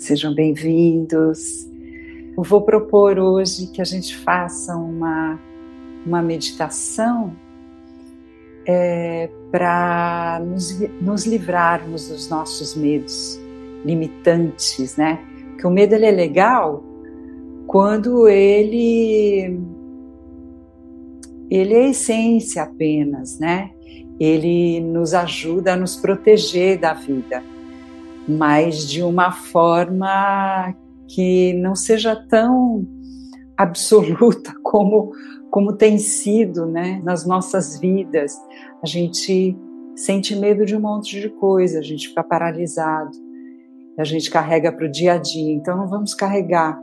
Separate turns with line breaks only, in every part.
Sejam bem-vindos. Eu vou propor hoje que a gente faça uma, uma meditação é, para nos, nos livrarmos dos nossos medos limitantes, né? Porque o medo ele é legal quando ele ele é essência apenas, né? Ele nos ajuda a nos proteger da vida mas de uma forma que não seja tão absoluta como como tem sido, né, nas nossas vidas. A gente sente medo de um monte de coisa, a gente fica paralisado, a gente carrega para o dia a dia. Então não vamos carregar.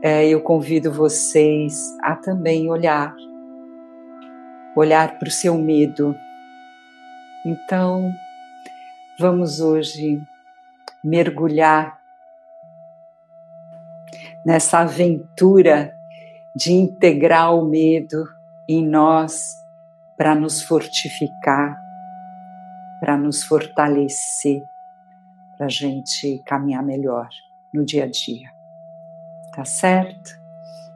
É, eu convido vocês a também olhar, olhar para o seu medo. Então Vamos hoje mergulhar nessa aventura de integrar o medo em nós para nos fortificar, para nos fortalecer, para a gente caminhar melhor no dia a dia. Tá certo?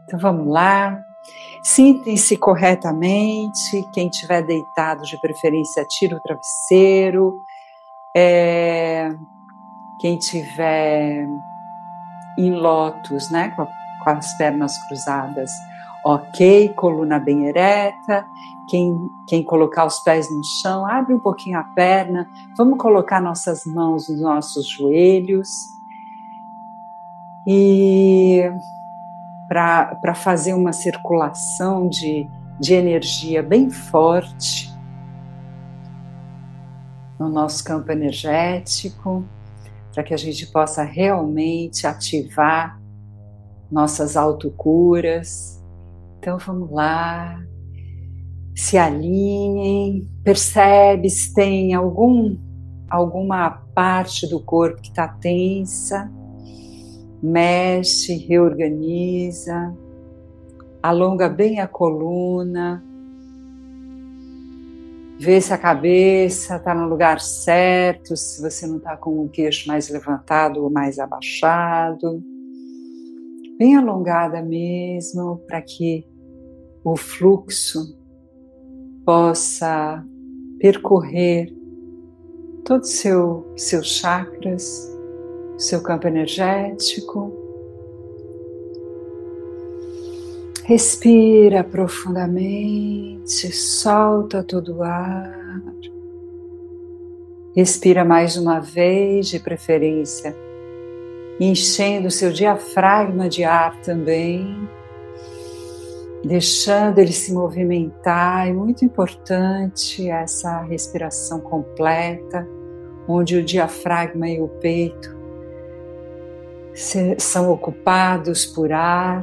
Então vamos lá. Sintem-se corretamente. Quem estiver deitado, de preferência, tira o travesseiro é, quem tiver em lótus, né, com, com as pernas cruzadas, ok, coluna bem ereta. Quem, quem colocar os pés no chão, abre um pouquinho a perna. Vamos colocar nossas mãos nos nossos joelhos. E para fazer uma circulação de, de energia bem forte, no nosso campo energético, para que a gente possa realmente ativar nossas autocuras. Então vamos lá, se alinhem, percebe se tem algum alguma parte do corpo que está tensa, mexe, reorganiza, alonga bem a coluna, Vê se a cabeça está no lugar certo, se você não está com o queixo mais levantado ou mais abaixado. Bem alongada mesmo, para que o fluxo possa percorrer todos seu, seus chakras, seu campo energético Respira profundamente, solta todo o ar. Respira mais uma vez, de preferência, enchendo o seu diafragma de ar também, deixando ele se movimentar. É muito importante essa respiração completa, onde o diafragma e o peito são ocupados por ar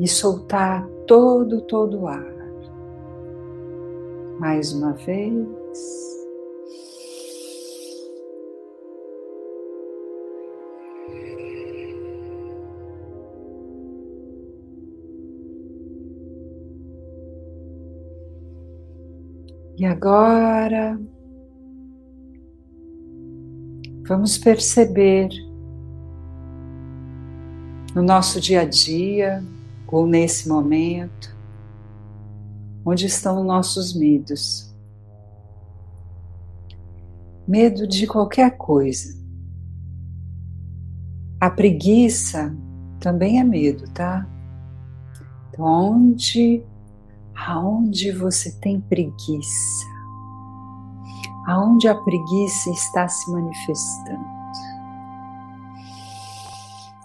e soltar todo, todo o ar. Mais uma vez. E agora vamos perceber no nosso dia a dia ou nesse momento, onde estão nossos medos. Medo de qualquer coisa. A preguiça também é medo, tá? Então, onde, aonde você tem preguiça? Aonde a preguiça está se manifestando?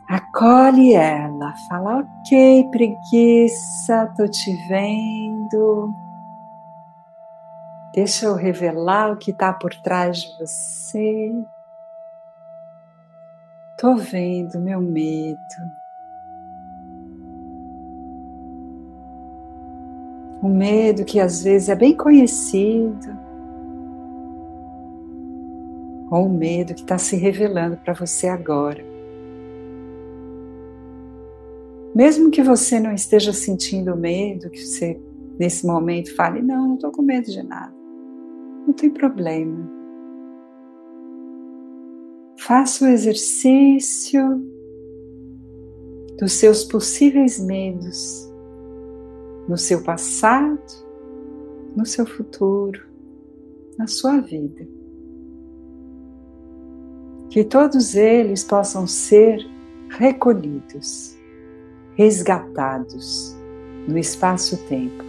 Acolhe ela, fala: Ok, preguiça, tô te vendo. Deixa eu revelar o que está por trás de você. Tô vendo meu medo. O medo que às vezes é bem conhecido, ou o medo que está se revelando para você agora. Mesmo que você não esteja sentindo medo, que você nesse momento fale: Não, não estou com medo de nada, não tem problema. Faça o exercício dos seus possíveis medos no seu passado, no seu futuro, na sua vida. Que todos eles possam ser recolhidos, resgatados no espaço-tempo.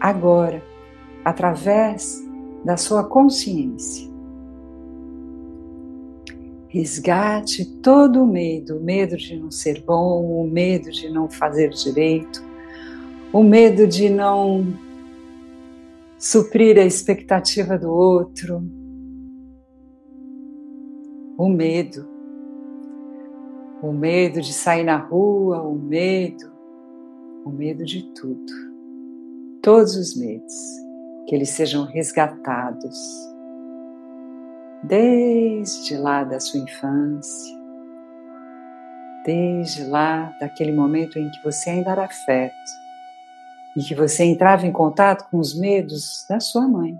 Agora, através da sua consciência. Resgate todo o medo, o medo de não ser bom, o medo de não fazer direito, o medo de não suprir a expectativa do outro, o medo, o medo de sair na rua, o medo, o medo de tudo, todos os medos, que eles sejam resgatados desde lá da sua infância, desde lá daquele momento em que você ainda era feto e que você entrava em contato com os medos da sua mãe.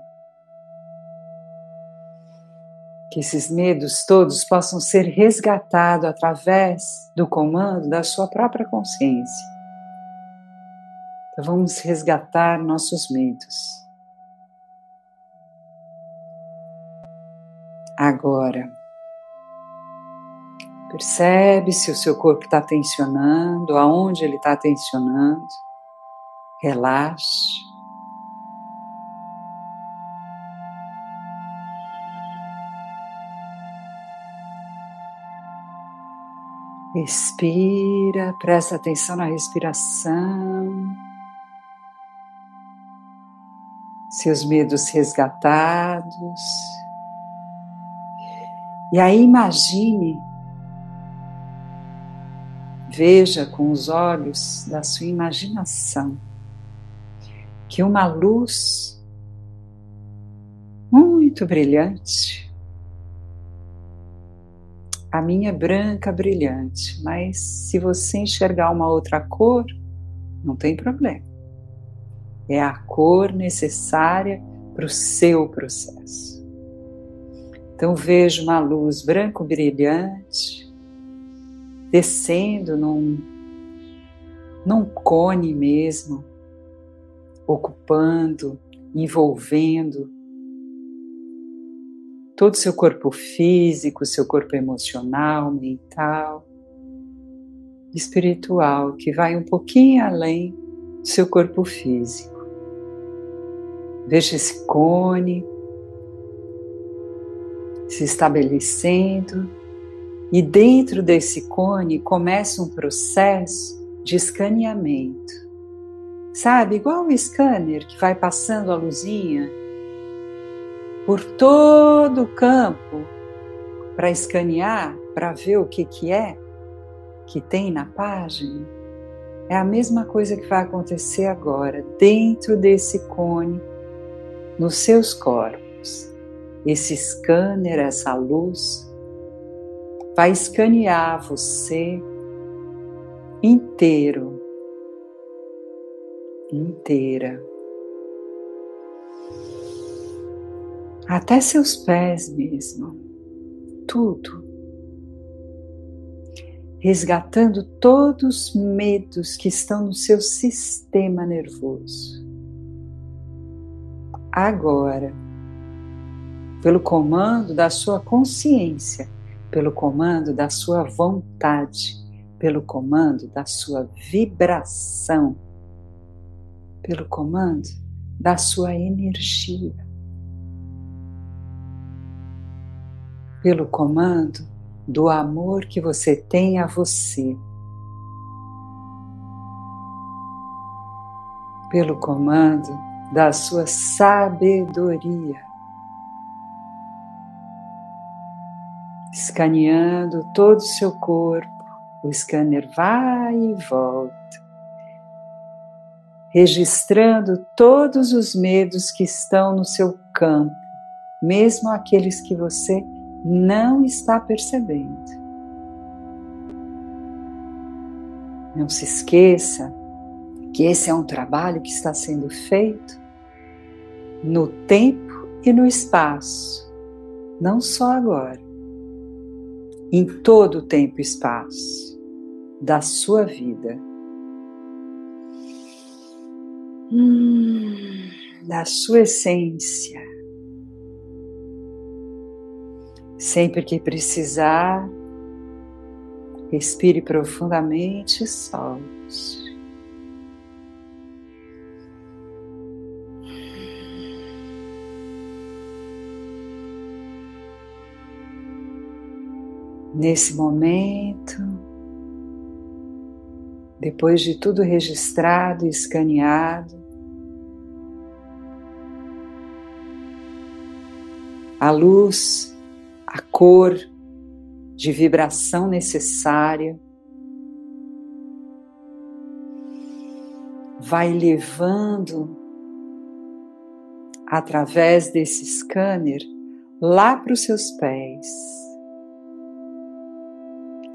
Que esses medos todos possam ser resgatados através do comando da sua própria consciência. Então vamos resgatar nossos medos. agora. Percebe se o seu corpo está tensionando, aonde ele está tensionando. Relaxe. Respira, presta atenção na respiração. Seus medos resgatados. E aí imagine, veja com os olhos da sua imaginação que uma luz muito brilhante, a minha é branca brilhante, mas se você enxergar uma outra cor, não tem problema. É a cor necessária para o seu processo. Então vejo uma luz branco brilhante descendo num, num cone mesmo, ocupando, envolvendo todo o seu corpo físico, seu corpo emocional, mental, espiritual, que vai um pouquinho além do seu corpo físico. Veja esse cone se estabelecendo, e dentro desse cone começa um processo de escaneamento. Sabe, igual o scanner que vai passando a luzinha por todo o campo para escanear, para ver o que, que é que tem na página. É a mesma coisa que vai acontecer agora, dentro desse cone, nos seus corpos esse scanner, essa luz, vai escanear você inteiro, inteira. Até seus pés mesmo, tudo. Resgatando todos os medos que estão no seu sistema nervoso. Agora, pelo comando da sua consciência, pelo comando da sua vontade, pelo comando da sua vibração, pelo comando da sua energia, pelo comando do amor que você tem a você. Pelo comando da sua sabedoria escaneando todo o seu corpo. O scanner vai e volta, registrando todos os medos que estão no seu campo, mesmo aqueles que você não está percebendo. Não se esqueça que esse é um trabalho que está sendo feito no tempo e no espaço, não só agora, em todo o tempo e espaço da sua vida. Hum, da sua essência. Sempre que precisar, respire profundamente e solte. Nesse momento, depois de tudo registrado e escaneado, a luz, a cor de vibração necessária vai levando através desse scanner lá para os seus pés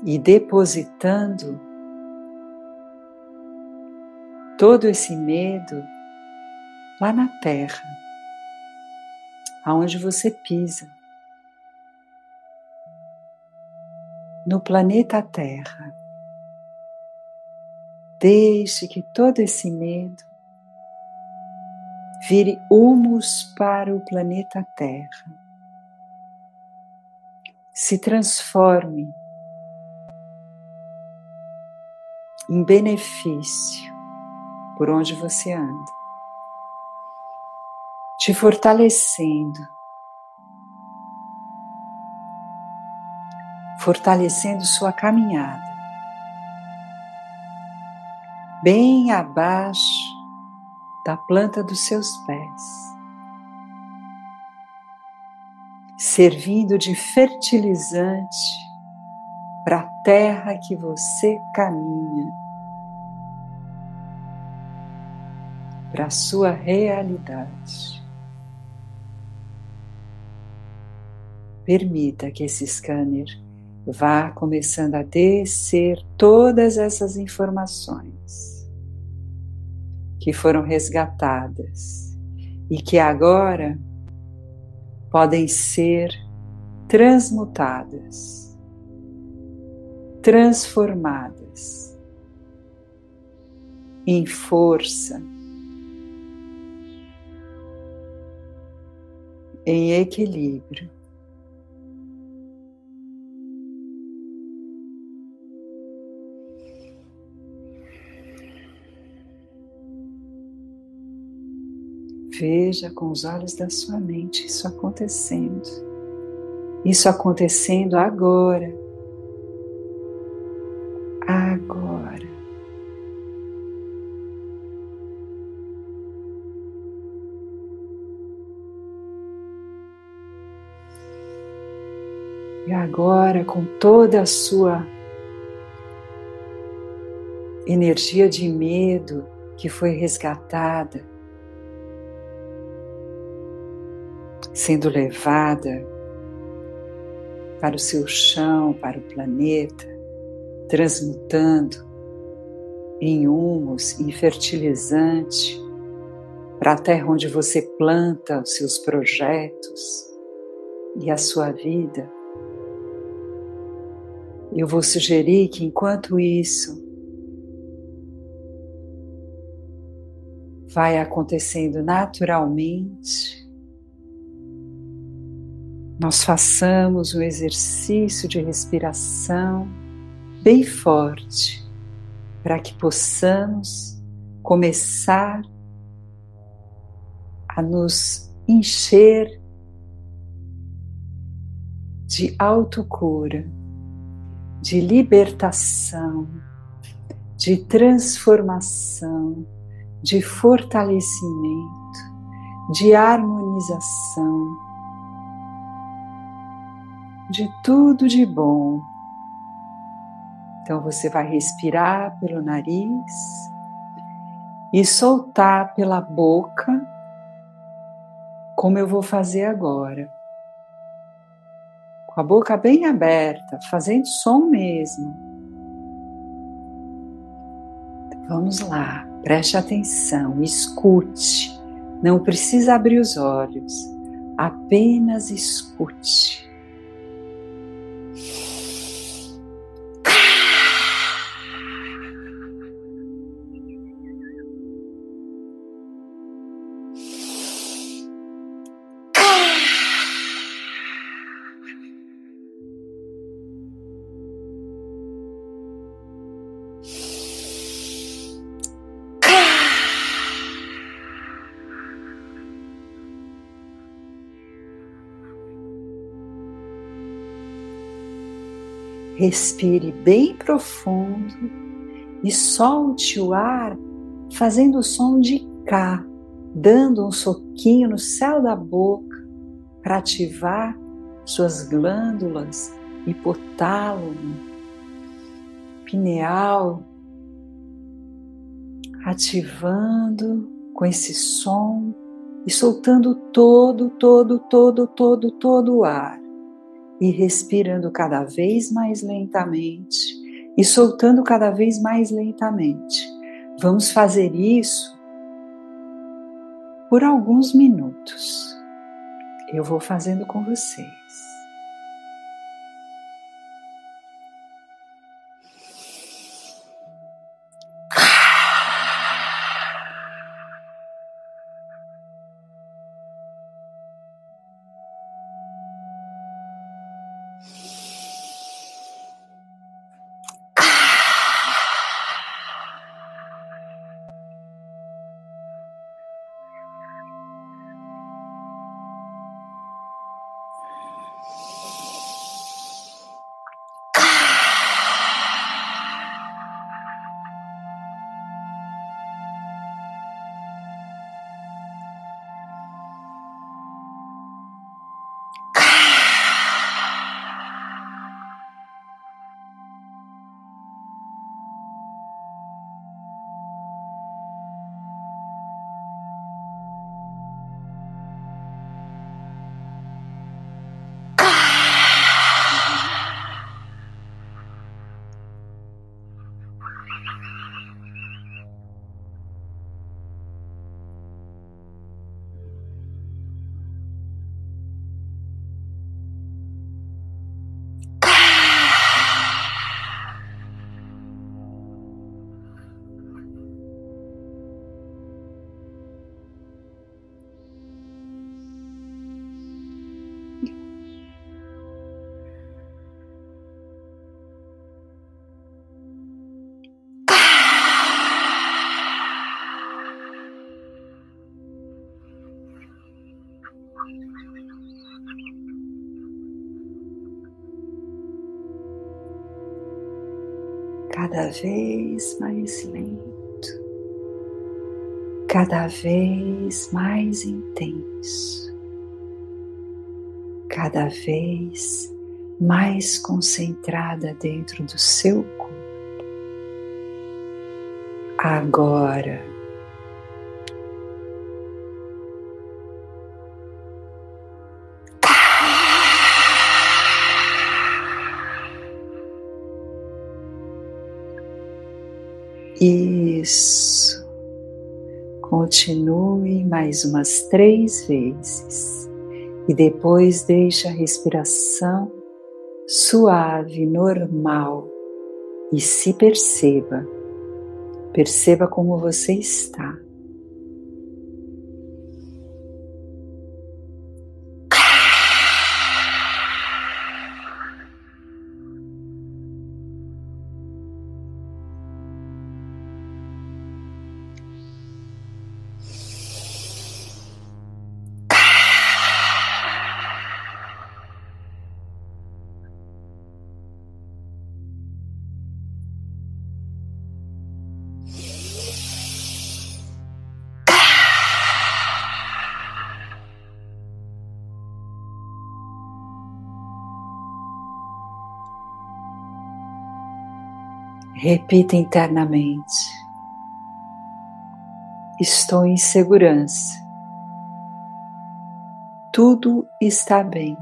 e depositando todo esse medo lá na terra, aonde você pisa, no planeta Terra. Deixe que todo esse medo vire humus para o planeta Terra. Se transforme em benefício por onde você anda, te fortalecendo, fortalecendo sua caminhada, bem abaixo da planta dos seus pés, servindo de fertilizante para a terra que você caminha, para a sua realidade. Permita que esse scanner vá começando a descer todas essas informações que foram resgatadas e que agora podem ser transmutadas transformadas em força, em equilíbrio. Veja com os olhos da sua mente isso acontecendo. Isso acontecendo agora agora. E agora, com toda a sua energia de medo que foi resgatada, sendo levada para o seu chão, para o planeta, transmutando em humus e fertilizante para a terra onde você planta os seus projetos e a sua vida. Eu vou sugerir que enquanto isso vai acontecendo naturalmente, nós façamos um exercício de respiração bem forte para que possamos começar a nos encher de autocura, de libertação, de transformação, de fortalecimento, de harmonização de tudo de bom. Então você vai respirar pelo nariz e soltar pela boca, como eu vou fazer agora. Com a boca bem aberta, fazendo som mesmo. Vamos lá, preste atenção, escute. Não precisa abrir os olhos, apenas escute. Yeah. Respire bem profundo e solte o ar fazendo o som de cá, dando um soquinho no céu da boca para ativar suas glândulas hipotálamo, pineal, ativando com esse som e soltando todo, todo, todo, todo, todo o ar e respirando cada vez mais lentamente e soltando cada vez mais lentamente. Vamos fazer isso por alguns minutos. Eu vou fazendo com vocês. Cada vez mais lento, cada vez mais intenso, cada vez mais concentrada dentro do seu corpo. Agora, Isso. Continue mais umas três vezes e depois deixe a respiração suave, normal e se perceba. Perceba como você está. Repita internamente: Estou em segurança. Tudo está bem.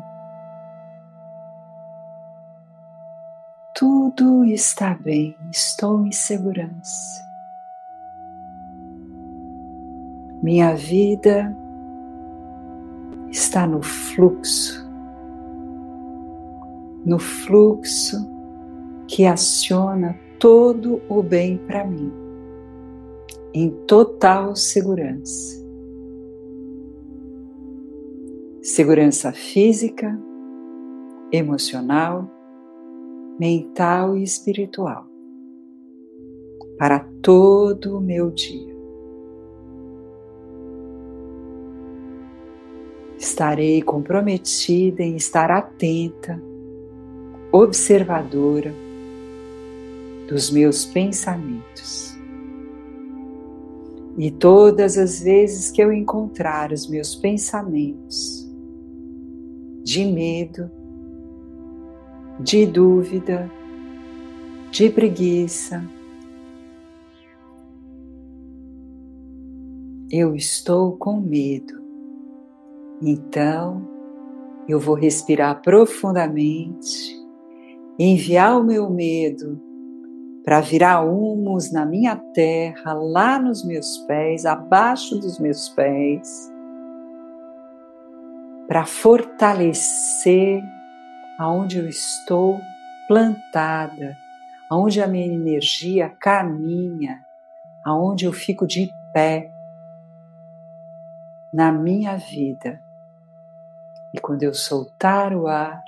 Tudo está bem, estou em segurança. Minha vida está no fluxo, no fluxo que aciona todo o bem para mim, em total segurança. Segurança física, emocional, mental e espiritual para todo o meu dia. Estarei comprometida em estar atenta, observadora dos meus pensamentos. E todas as vezes que eu encontrar os meus pensamentos de medo, de dúvida, de preguiça. Eu estou com medo, então eu vou respirar profundamente, enviar o meu medo para virar humus na minha terra, lá nos meus pés, abaixo dos meus pés, para fortalecer aonde eu estou plantada, aonde a minha energia caminha, aonde eu fico de pé na minha vida. E quando eu soltar o ar,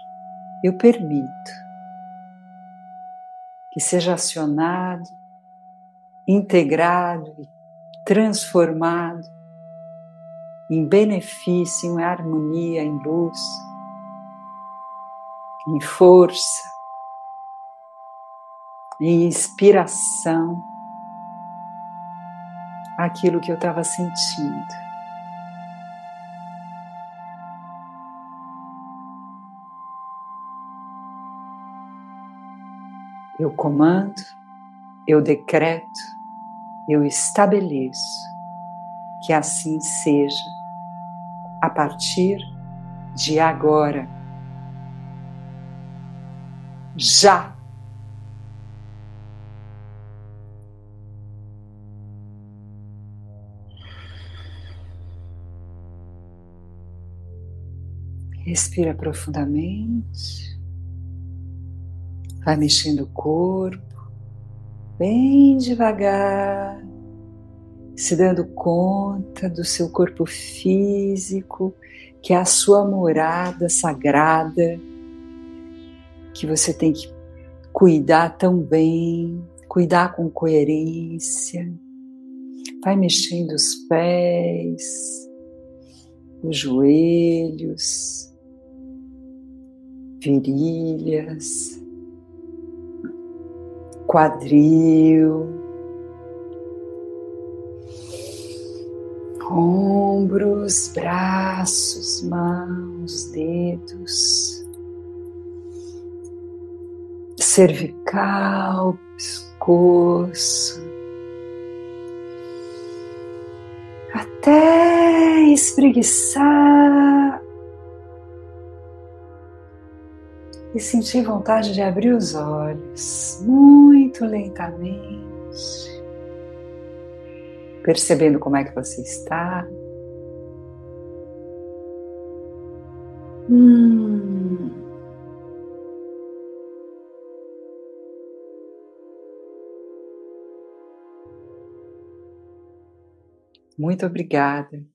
eu permito que seja acionado, integrado e transformado em benefício, em harmonia, em luz em força, em inspiração, aquilo que eu estava sentindo. Eu comando, eu decreto, eu estabeleço que assim seja a partir de agora já. Respira profundamente, vai mexendo o corpo, bem devagar, se dando conta do seu corpo físico, que é a sua morada sagrada que você tem que cuidar tão bem, cuidar com coerência. Vai mexendo os pés, os joelhos, virilhas, quadril, ombros, braços, mãos, dedos cervical, pescoço, até espreguiçar e sentir vontade de abrir os olhos muito lentamente, percebendo como é que você está. Hum. Muito obrigada